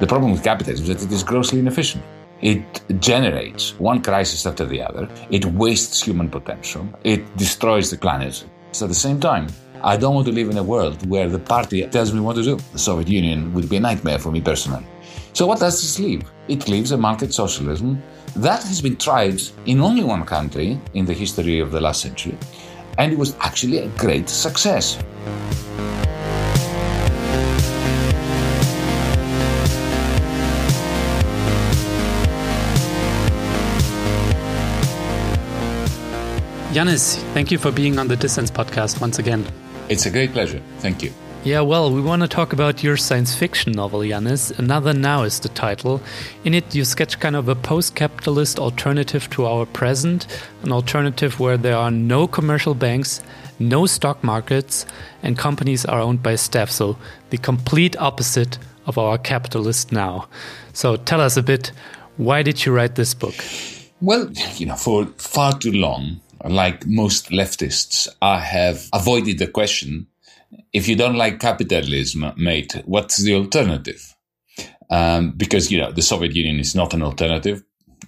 The problem with capitalism is that it is grossly inefficient. It generates one crisis after the other. It wastes human potential. It destroys the planet. So at the same time, I don't want to live in a world where the party tells me what to do. The Soviet Union would be a nightmare for me personally. So what does this leave? It leaves a market socialism that has been tried in only one country in the history of the last century, and it was actually a great success. Yanis, thank you for being on the Dissens podcast once again. It's a great pleasure. Thank you. Yeah, well, we want to talk about your science fiction novel, Yanis. Another Now is the title. In it, you sketch kind of a post capitalist alternative to our present, an alternative where there are no commercial banks, no stock markets, and companies are owned by staff. So, the complete opposite of our capitalist now. So, tell us a bit why did you write this book? Well, you know, for far too long, like most leftists, I have avoided the question if you don't like capitalism, mate, what's the alternative? Um, because, you know, the Soviet Union is not an alternative.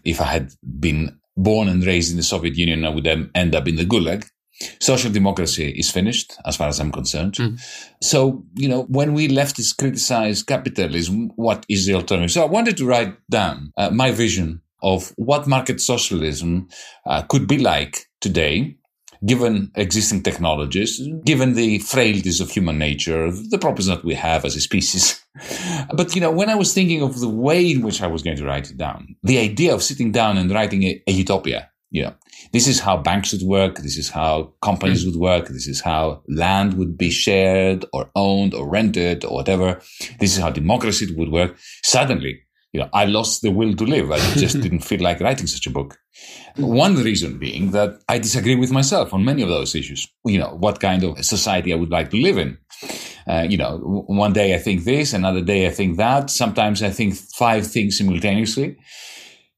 If I had been born and raised in the Soviet Union, I would end up in the gulag. Social democracy is finished, as far as I'm concerned. Mm. So, you know, when we leftists criticize capitalism, what is the alternative? So I wanted to write down uh, my vision of what market socialism uh, could be like today, given existing technologies, given the frailties of human nature, the problems that we have as a species. but, you know, when I was thinking of the way in which I was going to write it down, the idea of sitting down and writing a, a utopia, you know, this is how banks would work. This is how companies would work. This is how land would be shared or owned or rented or whatever. This is how democracy would work. Suddenly, you know, I lost the will to live. I just didn't feel like writing such a book. One reason being that I disagree with myself on many of those issues. You know, what kind of society I would like to live in. Uh, you know, one day I think this, another day I think that. Sometimes I think five things simultaneously.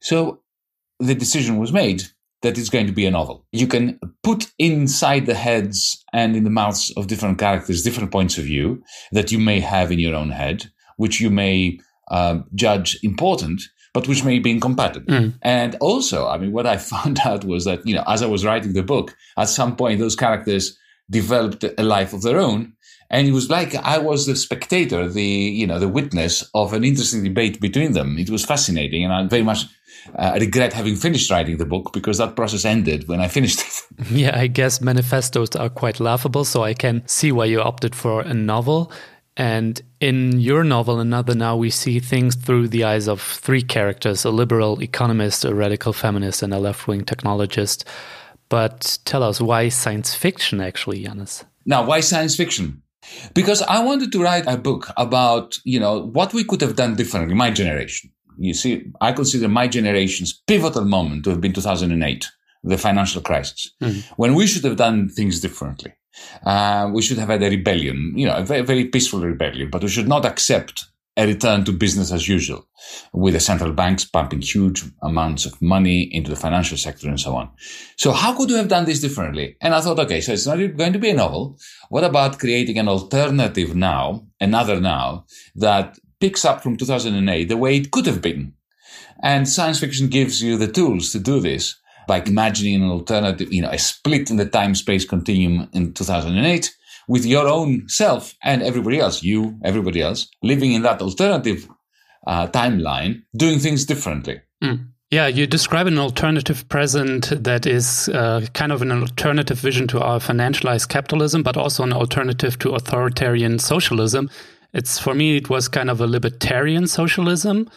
So the decision was made that it's going to be a novel. You can put inside the heads and in the mouths of different characters different points of view that you may have in your own head, which you may uh, judge important, but which may be incompatible. Mm. And also, I mean, what I found out was that, you know, as I was writing the book, at some point, those characters developed a life of their own. And it was like I was the spectator, the, you know, the witness of an interesting debate between them. It was fascinating. And I very much uh, regret having finished writing the book because that process ended when I finished it. yeah, I guess manifestos are quite laughable. So I can see why you opted for a novel. And in your novel, Another Now, we see things through the eyes of three characters a liberal economist, a radical feminist, and a left wing technologist. But tell us why science fiction, actually, Yanis? Now, why science fiction? Because I wanted to write a book about, you know, what we could have done differently, my generation. You see, I consider my generation's pivotal moment to have been 2008, the financial crisis, mm-hmm. when we should have done things differently. Uh, we should have had a rebellion, you know, a very, very peaceful rebellion, but we should not accept a return to business as usual with the central banks pumping huge amounts of money into the financial sector and so on. So how could we have done this differently? And I thought, okay, so it's not going to be a novel. What about creating an alternative now, another now that picks up from 2008 the way it could have been? And science fiction gives you the tools to do this by imagining an alternative, you know, a split in the time space continuum in 2008 with your own self and everybody else, you, everybody else, living in that alternative uh, timeline, doing things differently. Mm. Yeah, you describe an alternative present that is uh, kind of an alternative vision to our financialized capitalism, but also an alternative to authoritarian socialism. It's for me, it was kind of a libertarian socialism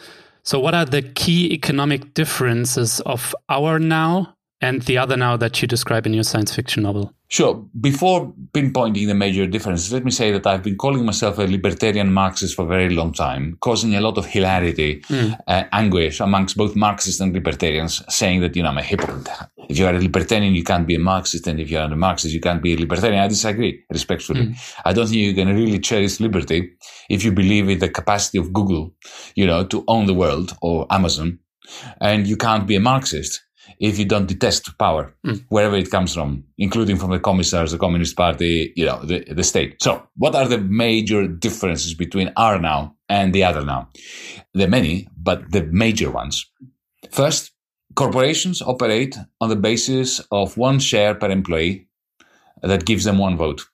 so, what are the key economic differences of our now and the other now that you describe in your science fiction novel? Sure. Before pinpointing the major differences, let me say that I've been calling myself a libertarian Marxist for a very long time, causing a lot of hilarity, mm. uh, anguish amongst both Marxists and libertarians, saying that, you know, I'm a hypocrite. If you are a libertarian, you can't be a Marxist, and if you are a Marxist, you can't be a libertarian. I disagree, respectfully. Mm. I don't think you can really cherish liberty if you believe in the capacity of Google, you know, to own the world or Amazon, and you can't be a Marxist if you don't detest power, mm. wherever it comes from, including from the commissars, the Communist Party, you know, the, the state. So what are the major differences between our now and the other now? There are many, but the major ones. First, corporations operate on the basis of one share per employee that gives them one vote.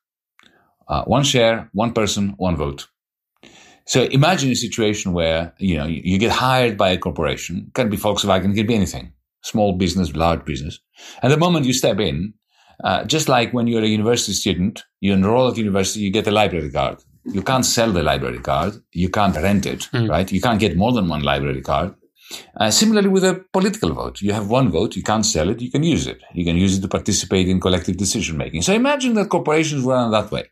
Uh, one share, one person, one vote. So imagine a situation where you know you, you get hired by a corporation. It can be Volkswagen, it can be anything, small business, large business. And the moment you step in, uh, just like when you're a university student, you enroll at university, you get a library card. You can't sell the library card. You can't rent it, mm. right? You can't get more than one library card. Uh, similarly, with a political vote, you have one vote, you can't sell it, you can use it. You can use it to participate in collective decision making. So imagine that corporations run that way.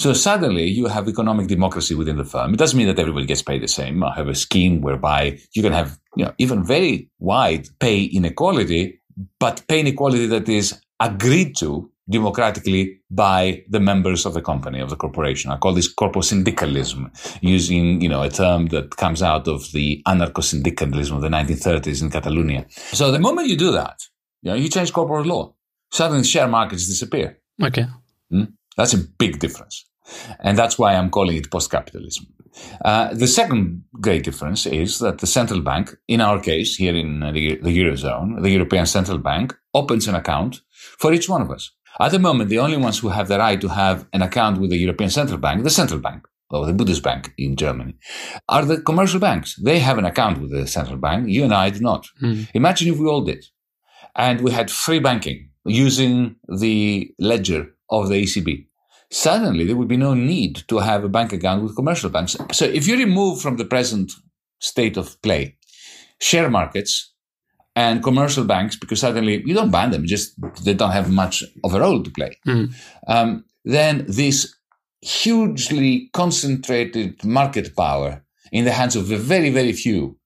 So suddenly you have economic democracy within the firm. It doesn't mean that everybody gets paid the same. I have a scheme whereby you can have, you know, even very wide pay inequality, but pay inequality that is agreed to democratically by the members of the company, of the corporation. I call this corpo-syndicalism, using, you know, a term that comes out of the anarcho-syndicalism of the 1930s in Catalonia. So the moment you do that, you know, you change corporate law. Suddenly share markets disappear. Okay. Hmm? That's a big difference. And that's why I'm calling it post-capitalism. Uh, the second great difference is that the central bank, in our case here in the, the Eurozone, the European Central Bank, opens an account for each one of us. At the moment, the only ones who have the right to have an account with the European Central Bank, the central bank, or the Bundesbank in Germany, are the commercial banks. They have an account with the central bank. You and I do not. Mm. Imagine if we all did. And we had free banking using the ledger of the ECB. Suddenly, there would be no need to have a bank account with commercial banks. So if you remove from the present state of play share markets, and commercial banks because suddenly you don't ban them, just they don't have much of a role to play. Mm. Um, then this hugely concentrated market power in the hands of a very, very few,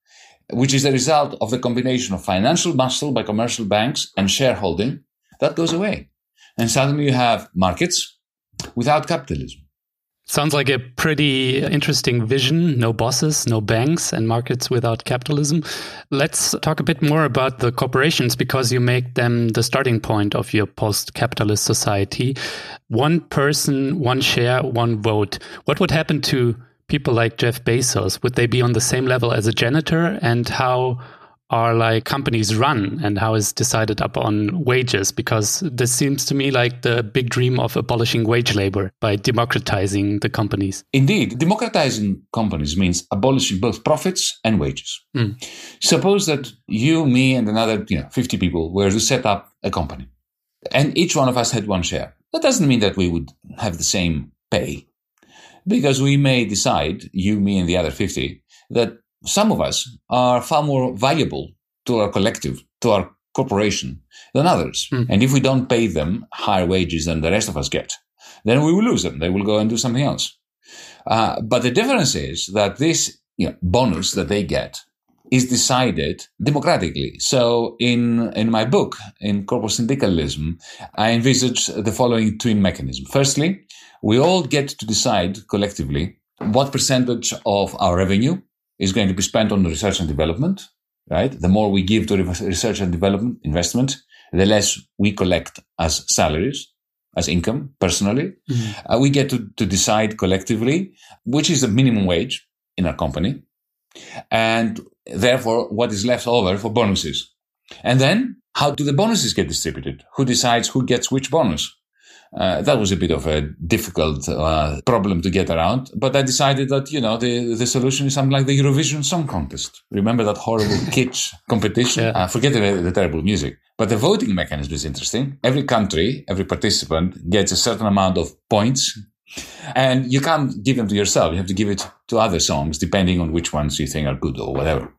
which is the result of the combination of financial muscle by commercial banks and shareholding, that goes away. And suddenly you have markets without capitalism. Sounds like a pretty interesting vision. No bosses, no banks, and markets without capitalism. Let's talk a bit more about the corporations because you make them the starting point of your post capitalist society. One person, one share, one vote. What would happen to people like Jeff Bezos? Would they be on the same level as a janitor? And how are like companies run and how is decided upon wages because this seems to me like the big dream of abolishing wage labor by democratizing the companies. Indeed democratizing companies means abolishing both profits and wages. Mm. suppose that you me and another you know 50 people were to set up a company and each one of us had one share. That doesn't mean that we would have the same pay because we may decide you me and the other 50 that some of us are far more valuable to our collective, to our corporation than others. Mm. And if we don't pay them higher wages than the rest of us get, then we will lose them. They will go and do something else. Uh, but the difference is that this you know, bonus that they get is decided democratically. So in, in my book, in corporate syndicalism, I envisage the following twin mechanism. Firstly, we all get to decide collectively what percentage of our revenue is going to be spent on research and development, right? The more we give to research and development investment, the less we collect as salaries, as income personally. Mm-hmm. Uh, we get to, to decide collectively, which is the minimum wage in our company. And therefore, what is left over for bonuses. And then how do the bonuses get distributed? Who decides who gets which bonus? Uh, that was a bit of a difficult uh, problem to get around. But I decided that, you know, the, the solution is something like the Eurovision Song Contest. Remember that horrible kitsch competition? Yeah. Uh, forget the, the, terrible music. But the voting mechanism is interesting. Every country, every participant gets a certain amount of points. And you can't give them to yourself. You have to give it to other songs, depending on which ones you think are good or whatever.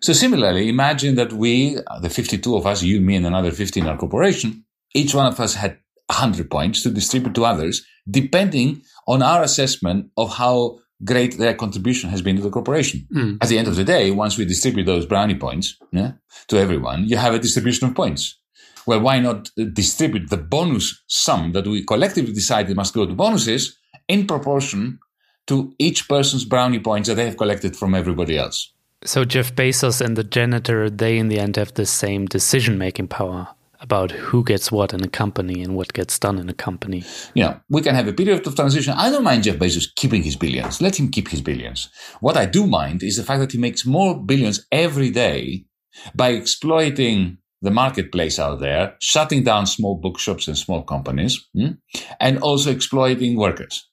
So similarly, imagine that we, the 52 of us, you, me, and another 15 in our corporation, each one of us had 100 points to distribute to others, depending on our assessment of how great their contribution has been to the corporation. Mm. At the end of the day, once we distribute those brownie points yeah, to everyone, you have a distribution of points. Well, why not distribute the bonus sum that we collectively decided must go to bonuses in proportion to each person's brownie points that they have collected from everybody else? So Jeff Bezos and the janitor, they in the end have the same decision making power about who gets what in a company and what gets done in a company. Yeah, we can have a period of transition. I don't mind Jeff Bezos keeping his billions. Let him keep his billions. What I do mind is the fact that he makes more billions every day by exploiting the marketplace out there, shutting down small bookshops and small companies, hmm, and also exploiting workers.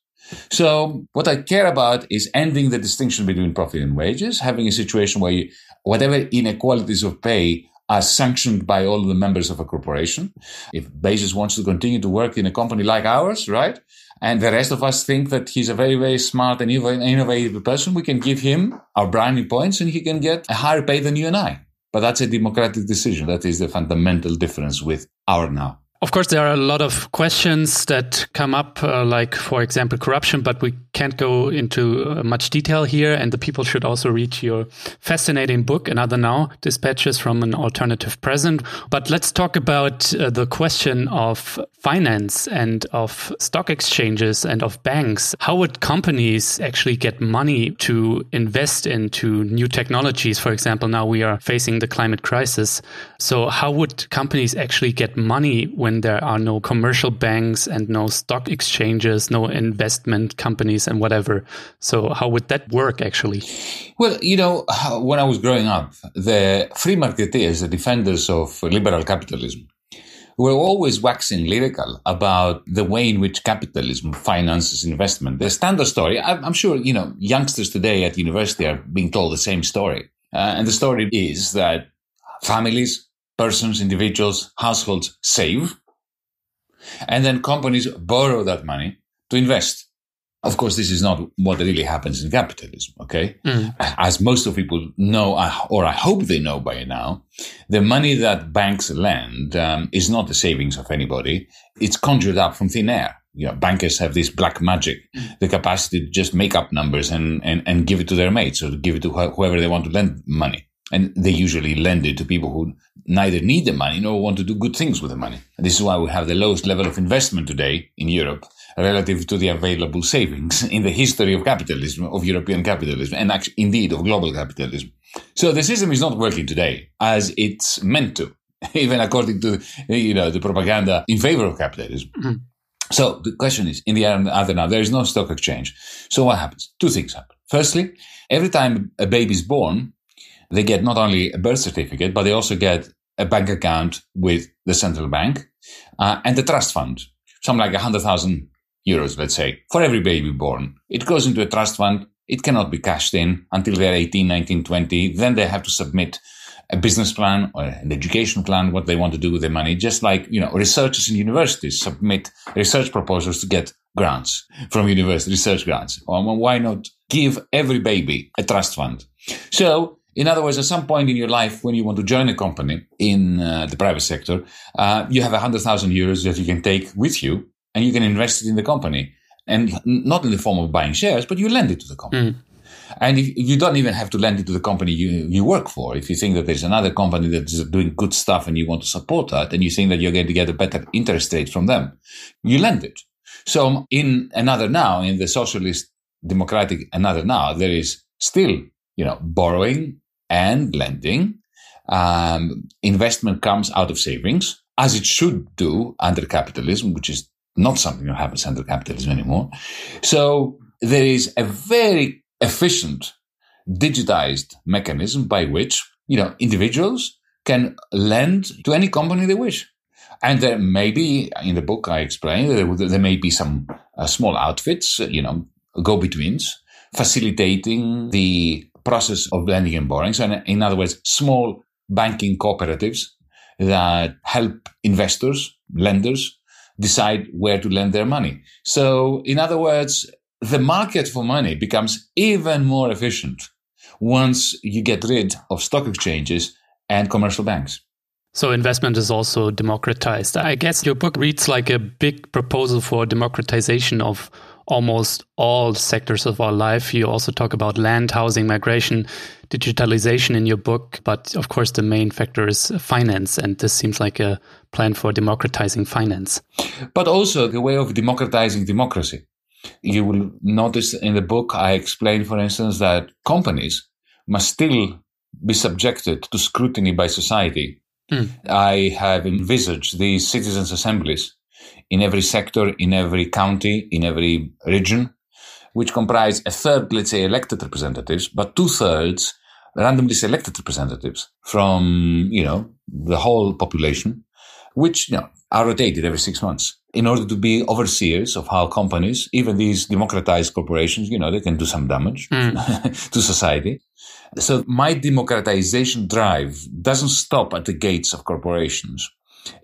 So what I care about is ending the distinction between profit and wages, having a situation where you, whatever inequalities of pay are sanctioned by all the members of a corporation. If Bezos wants to continue to work in a company like ours, right? And the rest of us think that he's a very, very smart and innovative person, we can give him our brownie points and he can get a higher pay than you and I. But that's a democratic decision. That is the fundamental difference with our now. Of course, there are a lot of questions that come up, uh, like, for example, corruption, but we can't go into uh, much detail here. And the people should also read your fascinating book, Another Now Dispatches from an Alternative Present. But let's talk about uh, the question of finance and of stock exchanges and of banks. How would companies actually get money to invest into new technologies? For example, now we are facing the climate crisis. So, how would companies actually get money when when there are no commercial banks and no stock exchanges, no investment companies and whatever. So how would that work actually? Well, you know, when I was growing up, the free marketeers, the defenders of liberal capitalism, were always waxing lyrical about the way in which capitalism finances investment. The standard story, I'm sure, you know, youngsters today at university are being told the same story. Uh, and the story is that families, persons, individuals, households save, and then companies borrow that money to invest. Of course, this is not what really happens in capitalism, okay? Mm. As most of people know, or I hope they know by now, the money that banks lend um, is not the savings of anybody. It's conjured up from thin air. You know, bankers have this black magic, mm. the capacity to just make up numbers and, and, and give it to their mates or give it to wh- whoever they want to lend money. And they usually lend it to people who neither need the money nor want to do good things with the money. And this is why we have the lowest level of investment today in Europe relative to the available savings in the history of capitalism, of European capitalism, and actually, indeed of global capitalism. So the system is not working today as it's meant to, even according to you know the propaganda in favor of capitalism. Mm-hmm. So the question is, in the other now, there is no stock exchange. So what happens? Two things happen. Firstly, every time a baby is born, they get not only a birth certificate, but they also get a bank account with the central bank uh, and the trust fund, something like 100,000 euros, let's say, for every baby born. It goes into a trust fund. It cannot be cashed in until they're 18, 19, 20. Then they have to submit a business plan or an education plan, what they want to do with their money. Just like, you know, researchers in universities submit research proposals to get grants from university research grants. Why not give every baby a trust fund? So in other words, at some point in your life, when you want to join a company in uh, the private sector, uh, you have 100,000 euros that you can take with you and you can invest it in the company. And not in the form of buying shares, but you lend it to the company. Mm. And if, you don't even have to lend it to the company you, you work for. If you think that there's another company that is doing good stuff and you want to support that, and you think that you're going to get a better interest rate from them, you lend it. So in another now, in the socialist democratic another now, there is still you know, borrowing and lending. Um, investment comes out of savings, as it should do under capitalism, which is not something that happens under capitalism anymore. So there is a very efficient digitized mechanism by which, you know, individuals can lend to any company they wish. And there may be, in the book I explain, there, there may be some uh, small outfits, you know, go-betweens, facilitating the process of lending and borrowing. So, in, in other words, small banking cooperatives that help investors, lenders, decide where to lend their money. So, in other words, the market for money becomes even more efficient once you get rid of stock exchanges and commercial banks. So investment is also democratized. I guess your book reads like a big proposal for democratization of almost all sectors of our life. You also talk about land, housing, migration, digitalization in your book. But of course, the main factor is finance. And this seems like a plan for democratizing finance. But also the way of democratizing democracy. You will notice in the book, I explain, for instance, that companies must still be subjected to scrutiny by society. Mm. I have envisaged these citizens' assemblies in every sector, in every county, in every region, which comprise a third, let's say, elected representatives, but two thirds randomly selected representatives from, you know, the whole population, which, you know, are rotated every six months in order to be overseers of how companies, even these democratized corporations, you know, they can do some damage mm. to society. So my democratization drive doesn't stop at the gates of corporations.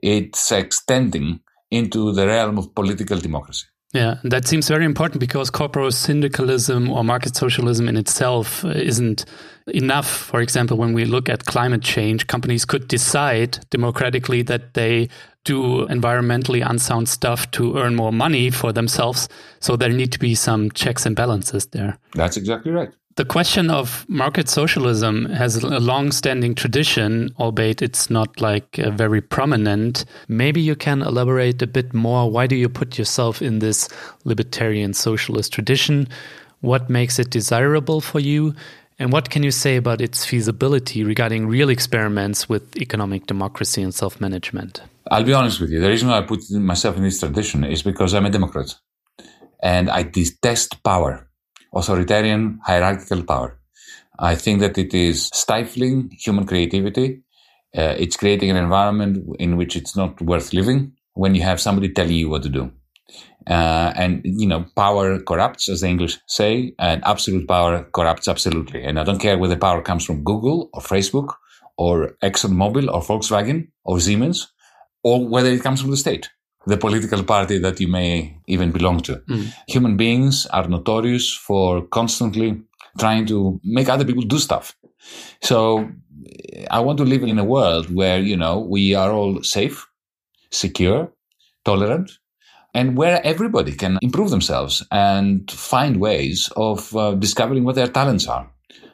It's extending into the realm of political democracy. Yeah, that seems very important because corporate syndicalism or market socialism in itself isn't enough. For example, when we look at climate change, companies could decide democratically that they do environmentally unsound stuff to earn more money for themselves. So there need to be some checks and balances there. That's exactly right. The question of market socialism has a long standing tradition, albeit it's not like uh, very prominent. Maybe you can elaborate a bit more. Why do you put yourself in this libertarian socialist tradition? What makes it desirable for you? And what can you say about its feasibility regarding real experiments with economic democracy and self management? I'll be honest with you. The reason why I put myself in this tradition is because I'm a Democrat and I detest power authoritarian hierarchical power. I think that it is stifling human creativity. Uh, it's creating an environment in which it's not worth living when you have somebody telling you what to do. Uh, and, you know, power corrupts, as the English say, and absolute power corrupts absolutely. And I don't care whether power comes from Google or Facebook or ExxonMobil or Volkswagen or Siemens or whether it comes from the state the political party that you may even belong to. Mm. Human beings are notorious for constantly trying to make other people do stuff. So I want to live in a world where, you know, we are all safe, secure, tolerant, and where everybody can improve themselves and find ways of uh, discovering what their talents are.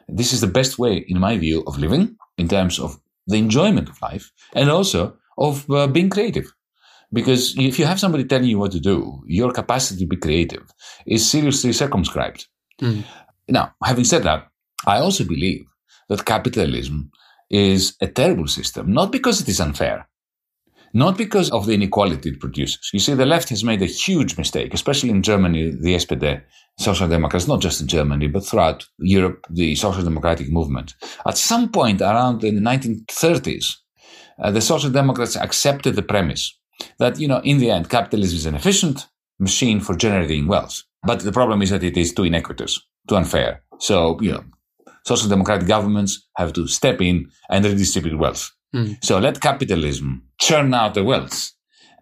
This is the best way, in my view, of living in terms of the enjoyment of life and also of uh, being creative. Because if you have somebody telling you what to do, your capacity to be creative is seriously circumscribed. Mm. Now, having said that, I also believe that capitalism is a terrible system, not because it is unfair, not because of the inequality it produces. You see, the left has made a huge mistake, especially in Germany, the SPD, Social Democrats, not just in Germany, but throughout Europe, the Social Democratic movement. At some point around the 1930s, uh, the Social Democrats accepted the premise that, you know, in the end, capitalism is an efficient machine for generating wealth. But the problem is that it is too inequitous, too unfair. So, you know, social democratic governments have to step in and redistribute wealth. Mm. So let capitalism churn out the wealth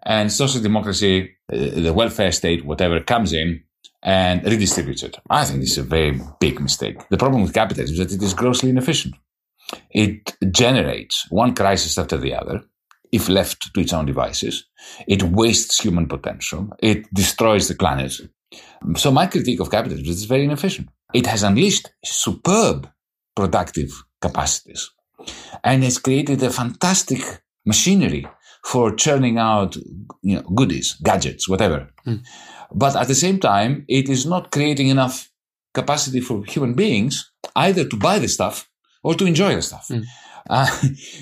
and social democracy, uh, the welfare state, whatever comes in and redistributes it. I think this is a very big mistake. The problem with capitalism is that it is grossly inefficient. It generates one crisis after the other if left to its own devices. It wastes human potential. It destroys the planet. So my critique of capitalism is very inefficient. It has unleashed superb productive capacities and has created a fantastic machinery for churning out you know, goodies, gadgets, whatever. Mm. But at the same time, it is not creating enough capacity for human beings either to buy the stuff or to enjoy the stuff. Mm. Uh,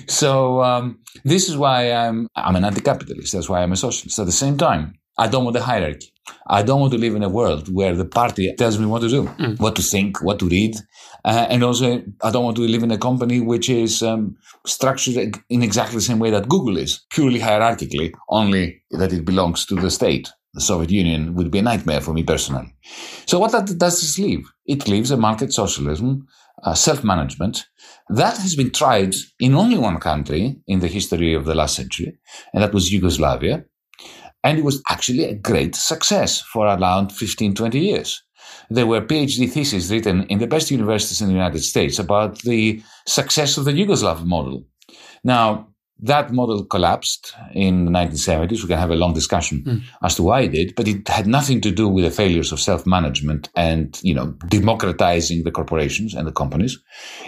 so um, this is why I'm I'm an anti-capitalist. That's why I'm a socialist. At the same time, I don't want a hierarchy. I don't want to live in a world where the party tells me what to do, mm. what to think, what to read, uh, and also I don't want to live in a company which is um, structured in exactly the same way that Google is, purely hierarchically, only that it belongs to the state. The Soviet Union would be a nightmare for me personally. So what does this leave? It leaves a market socialism, uh, self-management, that has been tried in only one country in the history of the last century, and that was Yugoslavia. And it was actually a great success for around 15, 20 years. There were PhD theses written in the best universities in the United States about the success of the Yugoslav model. Now, that model collapsed in the 1970s. We can have a long discussion mm. as to why it did, but it had nothing to do with the failures of self-management and, you know, democratizing the corporations and the companies.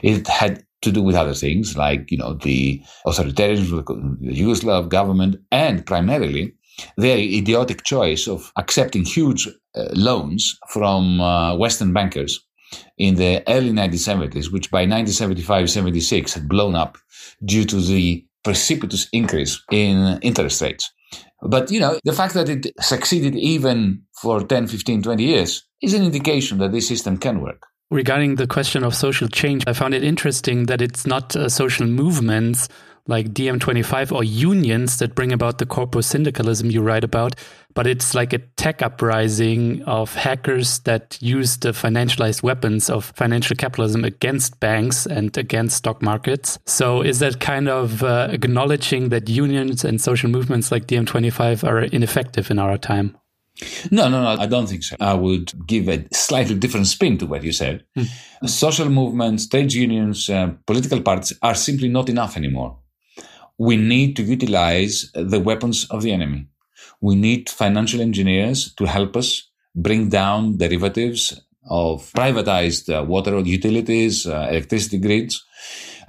It had to do with other things like, you know, the authoritarianism of the Yugoslav government and primarily their idiotic choice of accepting huge uh, loans from uh, Western bankers in the early 1970s, which by 1975-76 had blown up due to the precipitous increase in interest rates. But, you know, the fact that it succeeded even for 10, 15, 20 years is an indication that this system can work. Regarding the question of social change, I found it interesting that it's not uh, social movements like DiEM25 or unions that bring about the corporate syndicalism you write about, but it's like a tech uprising of hackers that use the financialized weapons of financial capitalism against banks and against stock markets. So is that kind of uh, acknowledging that unions and social movements like DiEM25 are ineffective in our time? No, no, no, I don't think so. I would give a slightly different spin to what you said. Hmm. Social movements, trade unions, uh, political parties are simply not enough anymore we need to utilize the weapons of the enemy. We need financial engineers to help us bring down derivatives of privatized uh, water utilities, uh, electricity grids.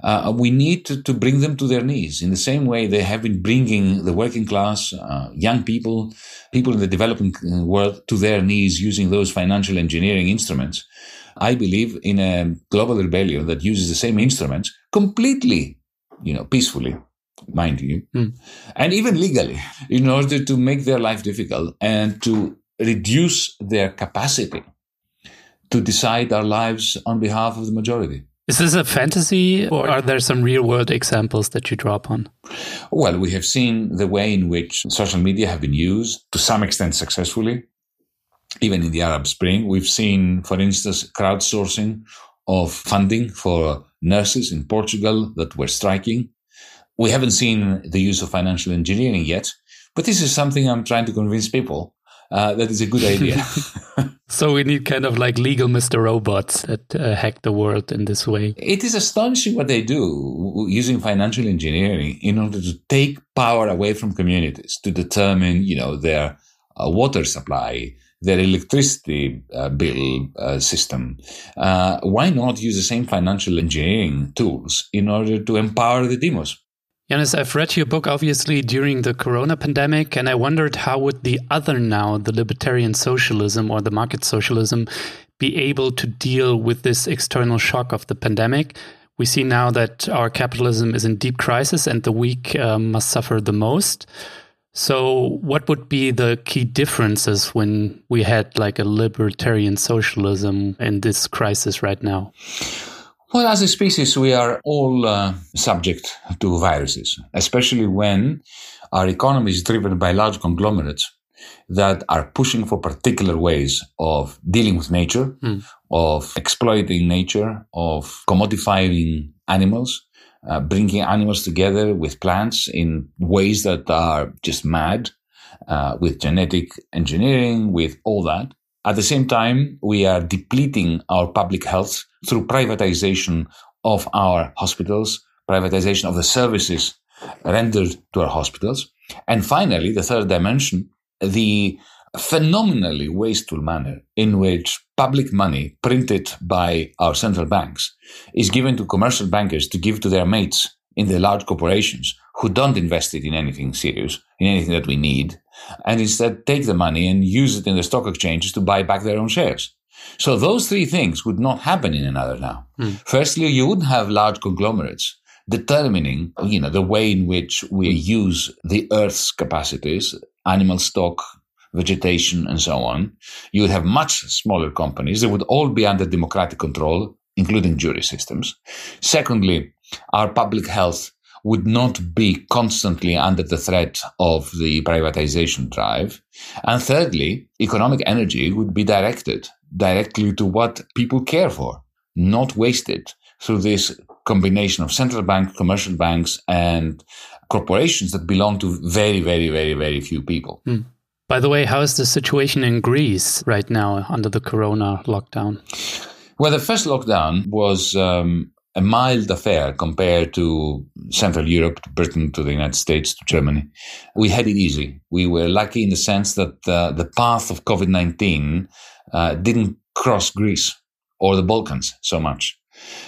Uh, we need to, to, bring them to their knees in the same way they have been bringing the working class, uh, young people, people in the developing uh, world to their knees using those financial engineering instruments. I believe in a global rebellion that uses the same instruments completely, you know, peacefully mind you, mm. and even legally, in order to make their life difficult and to reduce their capacity to decide our lives on behalf of the majority. Is this a fantasy, or are there some real world examples that you draw upon? Well, we have seen the way in which social media have been used to some extent successfully. Even in the Arab Spring, we've seen, for instance, crowdsourcing of funding for nurses in Portugal that were striking we haven't seen the use of financial engineering yet, but this is something I'm trying to convince people uh, that is a good idea. so we need kind of like legal Mr. Robots that uh, hack the world in this way. It is astonishing what they do using financial engineering in order to take power away from communities to determine, you know, their uh, water supply, their electricity uh, bill uh, system. Uh, why not use the same financial engineering tools in order to empower the demos? Yanis, I've read your book obviously during the corona pandemic, and I wondered how would the other now, the libertarian socialism or the market socialism, be able to deal with this external shock of the pandemic? We see now that our capitalism is in deep crisis and the weak uh, must suffer the most. So, what would be the key differences when we had like a libertarian socialism in this crisis right now? Well, as a species, we are all uh, subject to viruses, especially when our economy is driven by large conglomerates that are pushing for particular ways of dealing with nature, mm. of exploiting nature, of commodifying animals, uh, bringing animals together with plants in ways that are just mad, uh, with genetic engineering, with all that. At the same time, we are depleting our public health through privatization of our hospitals, privatization of the services rendered to our hospitals. And finally, the third dimension, the phenomenally wasteful manner in which public money printed by our central banks is given to commercial bankers to give to their mates in the large corporations who don't invest it in anything serious, in anything that we need, and instead take the money and use it in the stock exchanges to buy back their own shares. So those three things would not happen in another now. Mm. Firstly, you wouldn't have large conglomerates determining, you know, the way in which we use the earth's capacities, animal stock, vegetation, and so on. You would have much smaller companies. They would all be under democratic control, including jury systems. Secondly, our public health would not be constantly under the threat of the privatization drive. And thirdly, economic energy would be directed directly to what people care for, not wasted through this combination of central bank, commercial banks, and corporations that belong to very, very, very, very few people. Mm. By the way, how is the situation in Greece right now under the corona lockdown? Well, the first lockdown was um, a mild affair compared to Central Europe, to Britain, to the United States, to Germany. We had it easy. We were lucky in the sense that uh, the path of COVID 19 uh, didn't cross Greece or the Balkans so much.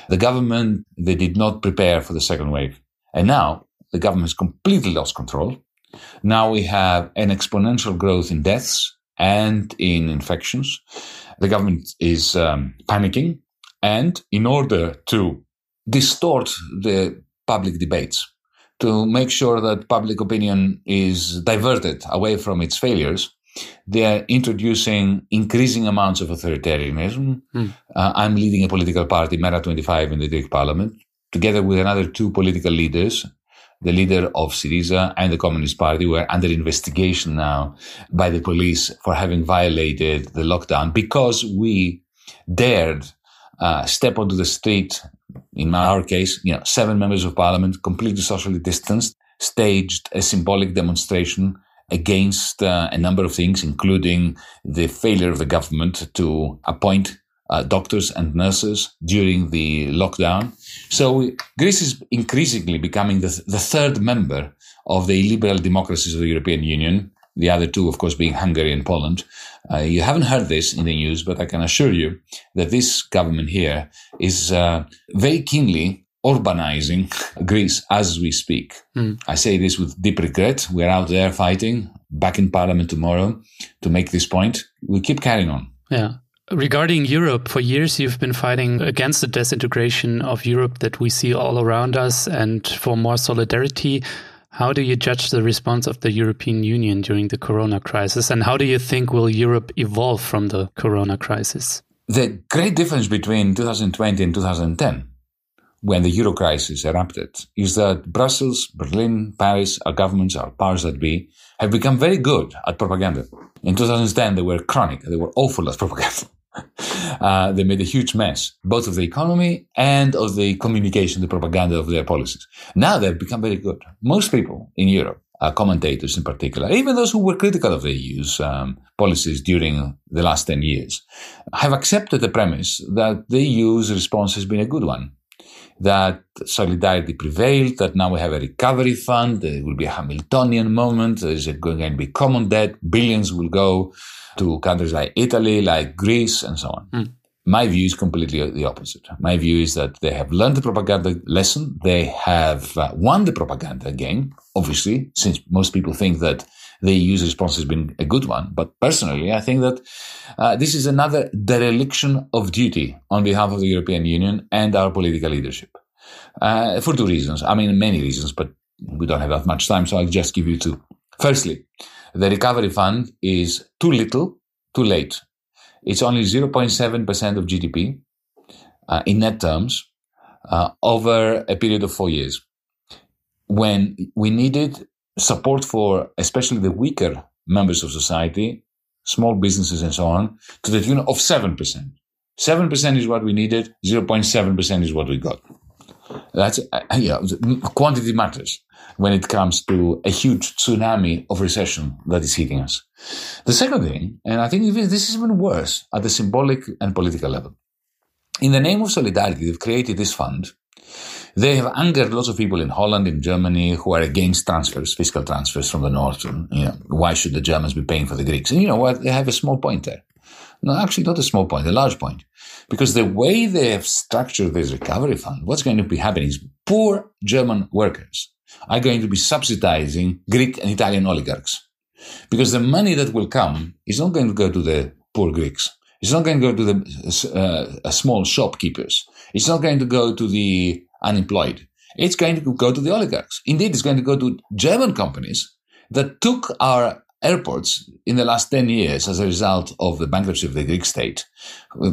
The government, they did not prepare for the second wave. And now the government has completely lost control. Now we have an exponential growth in deaths and in infections. The government is um, panicking And in order to distort the public debates, to make sure that public opinion is diverted away from its failures, they are introducing increasing amounts of authoritarianism. Mm. Uh, I'm leading a political party, Mera 25, in the Greek parliament, together with another two political leaders, the leader of Syriza and the Communist Party, who are under investigation now by the police for having violated the lockdown because we dared uh, step onto the street. In our case, you know, seven members of parliament, completely socially distanced, staged a symbolic demonstration against uh, a number of things, including the failure of the government to appoint uh, doctors and nurses during the lockdown. So Greece is increasingly becoming the, the third member of the liberal democracies of the European Union. The other two, of course, being Hungary and Poland. Uh, you haven't heard this in the news, but I can assure you that this government here is uh, very keenly Orbanizing Greece as we speak. Mm. I say this with deep regret. We're out there fighting, back in parliament tomorrow to make this point. We keep carrying on. Yeah. Regarding Europe, for years you've been fighting against the disintegration of Europe that we see all around us and for more solidarity. How do you judge the response of the European Union during the corona crisis? And how do you think will Europe evolve from the corona crisis? The great difference between 2020 and 2010 when the euro crisis erupted is that Brussels, Berlin, Paris, our governments, our powers that be, have become very good at propaganda. In 2010, they were chronic. They were awful at propaganda. Uh, they made a huge mess, both of the economy and of the communication, the propaganda of their policies. Now they've become very good. Most people in Europe, uh, commentators in particular, even those who were critical of the EU's um, policies during the last 10 years, have accepted the premise that the EU's response has been a good one. That solidarity prevailed, that now we have a recovery fund, there will be a Hamiltonian moment, there's going to be common debt, billions will go to countries like Italy, like Greece, and so on. Mm. My view is completely the opposite. My view is that they have learned the propaganda lesson. They have uh, won the propaganda game, obviously, since most people think that the EU's response has been a good one. But personally, I think that uh, this is another dereliction of duty on behalf of the European Union and our political leadership. Uh, for two reasons. I mean, many reasons, but we don't have that much time, so I'll just give you two. Firstly, the recovery fund is too little, too late. It's only 0.7% of GDP uh, in net terms uh, over a period of four years. When we needed support for especially the weaker members of society, small businesses and so on, to the tune of 7%. 7% is what we needed, 0.7% is what we got. That's, uh, yeah, quantity matters when it comes to a huge tsunami of recession that is hitting us. The second thing, and I think this is even worse at the symbolic and political level. In the name of solidarity, they've created this fund. They have angered lots of people in Holland, in Germany, who are against transfers, fiscal transfers from the north. You know, why should the Germans be paying for the Greeks? And you know what? They have a small point there. No, actually, not a small point, a large point. Because the way they have structured this recovery fund, what's going to be happening is poor German workers are going to be subsidizing Greek and Italian oligarchs. Because the money that will come is not going to go to the poor Greeks. It's not going to go to the uh, small shopkeepers. It's not going to go to the unemployed. It's going to go to the oligarchs. Indeed, it's going to go to German companies that took our airports in the last 10 years as a result of the bankruptcy of the Greek state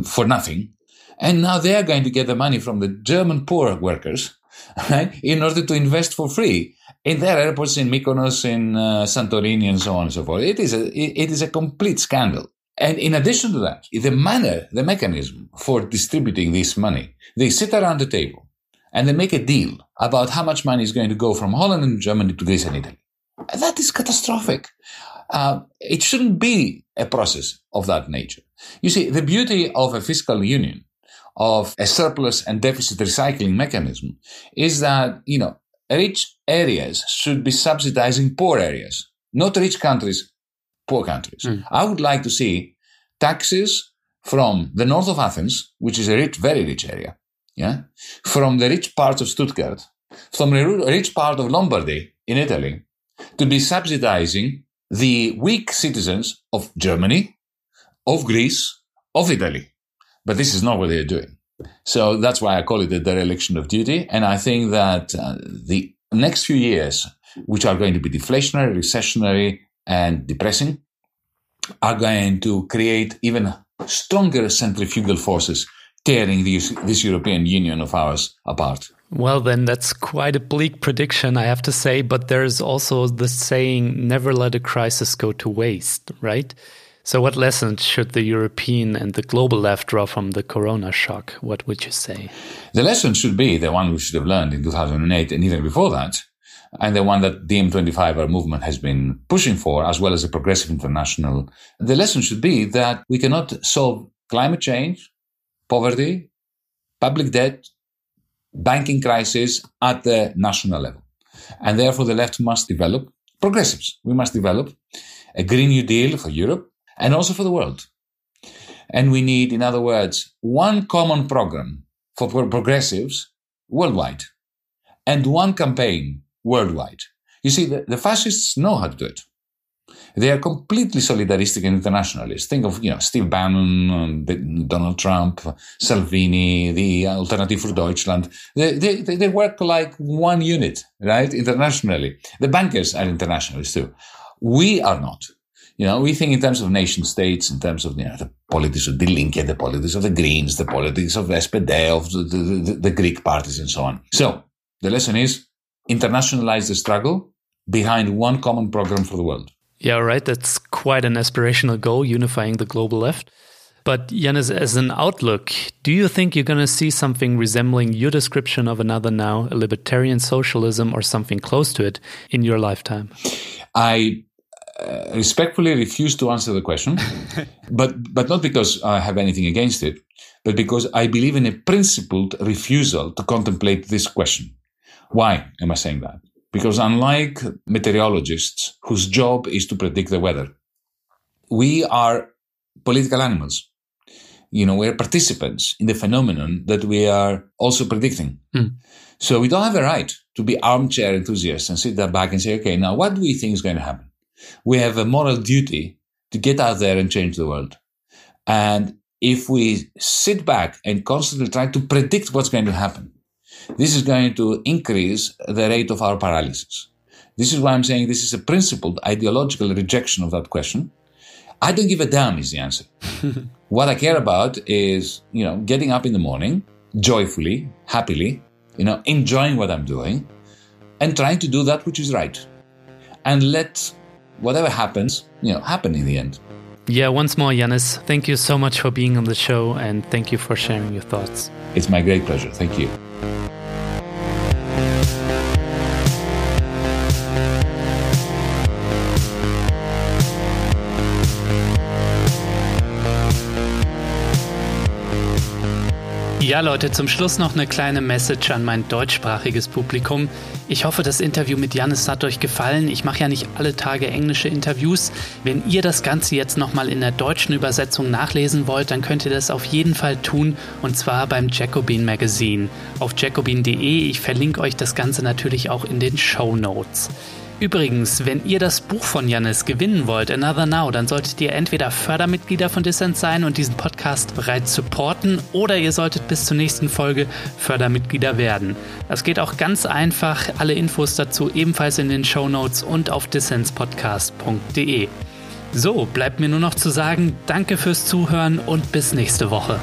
for nothing. And now they are going to get the money from the German poor workers right, in order to invest for free in their airports in Mykonos, in uh, Santorini, and so on and so forth. It is a it is a complete scandal. And in addition to that, the manner, the mechanism for distributing this money, they sit around the table and they make a deal about how much money is going to go from Holland and Germany to Greece and Italy. That is catastrophic. Uh, it shouldn't be a process of that nature. You see, the beauty of a fiscal union of a surplus and deficit recycling mechanism is that, you know, rich areas should be subsidizing poor areas, not rich countries, poor countries. Mm. I would like to see taxes from the north of Athens, which is a rich, very rich area, yeah, from the rich parts of Stuttgart, from the rich part of Lombardy in Italy, to be subsidizing the weak citizens of Germany, of Greece, of Italy. But this is not what they're doing. So that's why I call it the dereliction of duty. And I think that uh, the next few years, which are going to be deflationary, recessionary, and depressing, are going to create even stronger centrifugal forces tearing these, this European Union of ours apart. Well, then that's quite a bleak prediction, I have to say. But there's also the saying, never let a crisis go to waste, right? So, what lessons should the European and the global left draw from the corona shock? What would you say? The lesson should be the one we should have learned in 2008 and even before that, and the one that DiEM25 our movement has been pushing for, as well as a progressive international. The lesson should be that we cannot solve climate change, poverty, public debt, banking crisis at the national level. And therefore, the left must develop, progressives, we must develop a Green New Deal for Europe and also for the world. And we need, in other words, one common program for progressives worldwide and one campaign worldwide. You see, the, the fascists know how to do it. They are completely solidaristic and internationalist. Think of, you know, Steve Bannon, um, Donald Trump, Salvini, the Alternative for Deutschland. They, they, they work like one unit, right? Internationally. The bankers are internationalists too. We are not. You know, we think in terms of nation states, in terms of you know, the politics of the Linke, the politics of the Greens, the politics of the SPD, of the, the, the Greek parties, and so on. So the lesson is internationalize the struggle behind one common program for the world. Yeah, right. That's quite an aspirational goal, unifying the global left. But Yanis, as an outlook, do you think you're going to see something resembling your description of another now, a libertarian socialism or something close to it, in your lifetime? I uh, respectfully refuse to answer the question, but but not because I have anything against it, but because I believe in a principled refusal to contemplate this question. Why am I saying that? Because unlike meteorologists whose job is to predict the weather, we are political animals. You know, we're participants in the phenomenon that we are also predicting. Mm. So we don't have a right to be armchair enthusiasts and sit back and say, okay, now what do we think is going to happen? We have a moral duty to get out there and change the world. And if we sit back and constantly try to predict what's going to happen, this is going to increase the rate of our paralysis. This is why I'm saying this is a principled ideological rejection of that question. I don't give a damn is the answer. what I care about is, you know, getting up in the morning joyfully, happily, you know, enjoying what I'm doing and trying to do that which is right. And let whatever happens, you know, happen in the end. Yeah, once more, Yanis, thank you so much for being on the show and thank you for sharing your thoughts. It's my great pleasure. Thank you. Thank you. Ja, Leute, zum Schluss noch eine kleine Message an mein deutschsprachiges Publikum. Ich hoffe, das Interview mit Janis hat euch gefallen. Ich mache ja nicht alle Tage englische Interviews. Wenn ihr das Ganze jetzt nochmal in der deutschen Übersetzung nachlesen wollt, dann könnt ihr das auf jeden Fall tun und zwar beim Jacobin Magazine auf jacobin.de. Ich verlinke euch das Ganze natürlich auch in den Show Notes. Übrigens, wenn ihr das Buch von Janis gewinnen wollt, Another Now, dann solltet ihr entweder Fördermitglieder von Dissent sein und diesen Podcast bereits supporten oder ihr solltet bis zur nächsten Folge Fördermitglieder werden. Das geht auch ganz einfach. Alle Infos dazu ebenfalls in den Show Notes und auf dissenspodcast.de. So, bleibt mir nur noch zu sagen, danke fürs Zuhören und bis nächste Woche.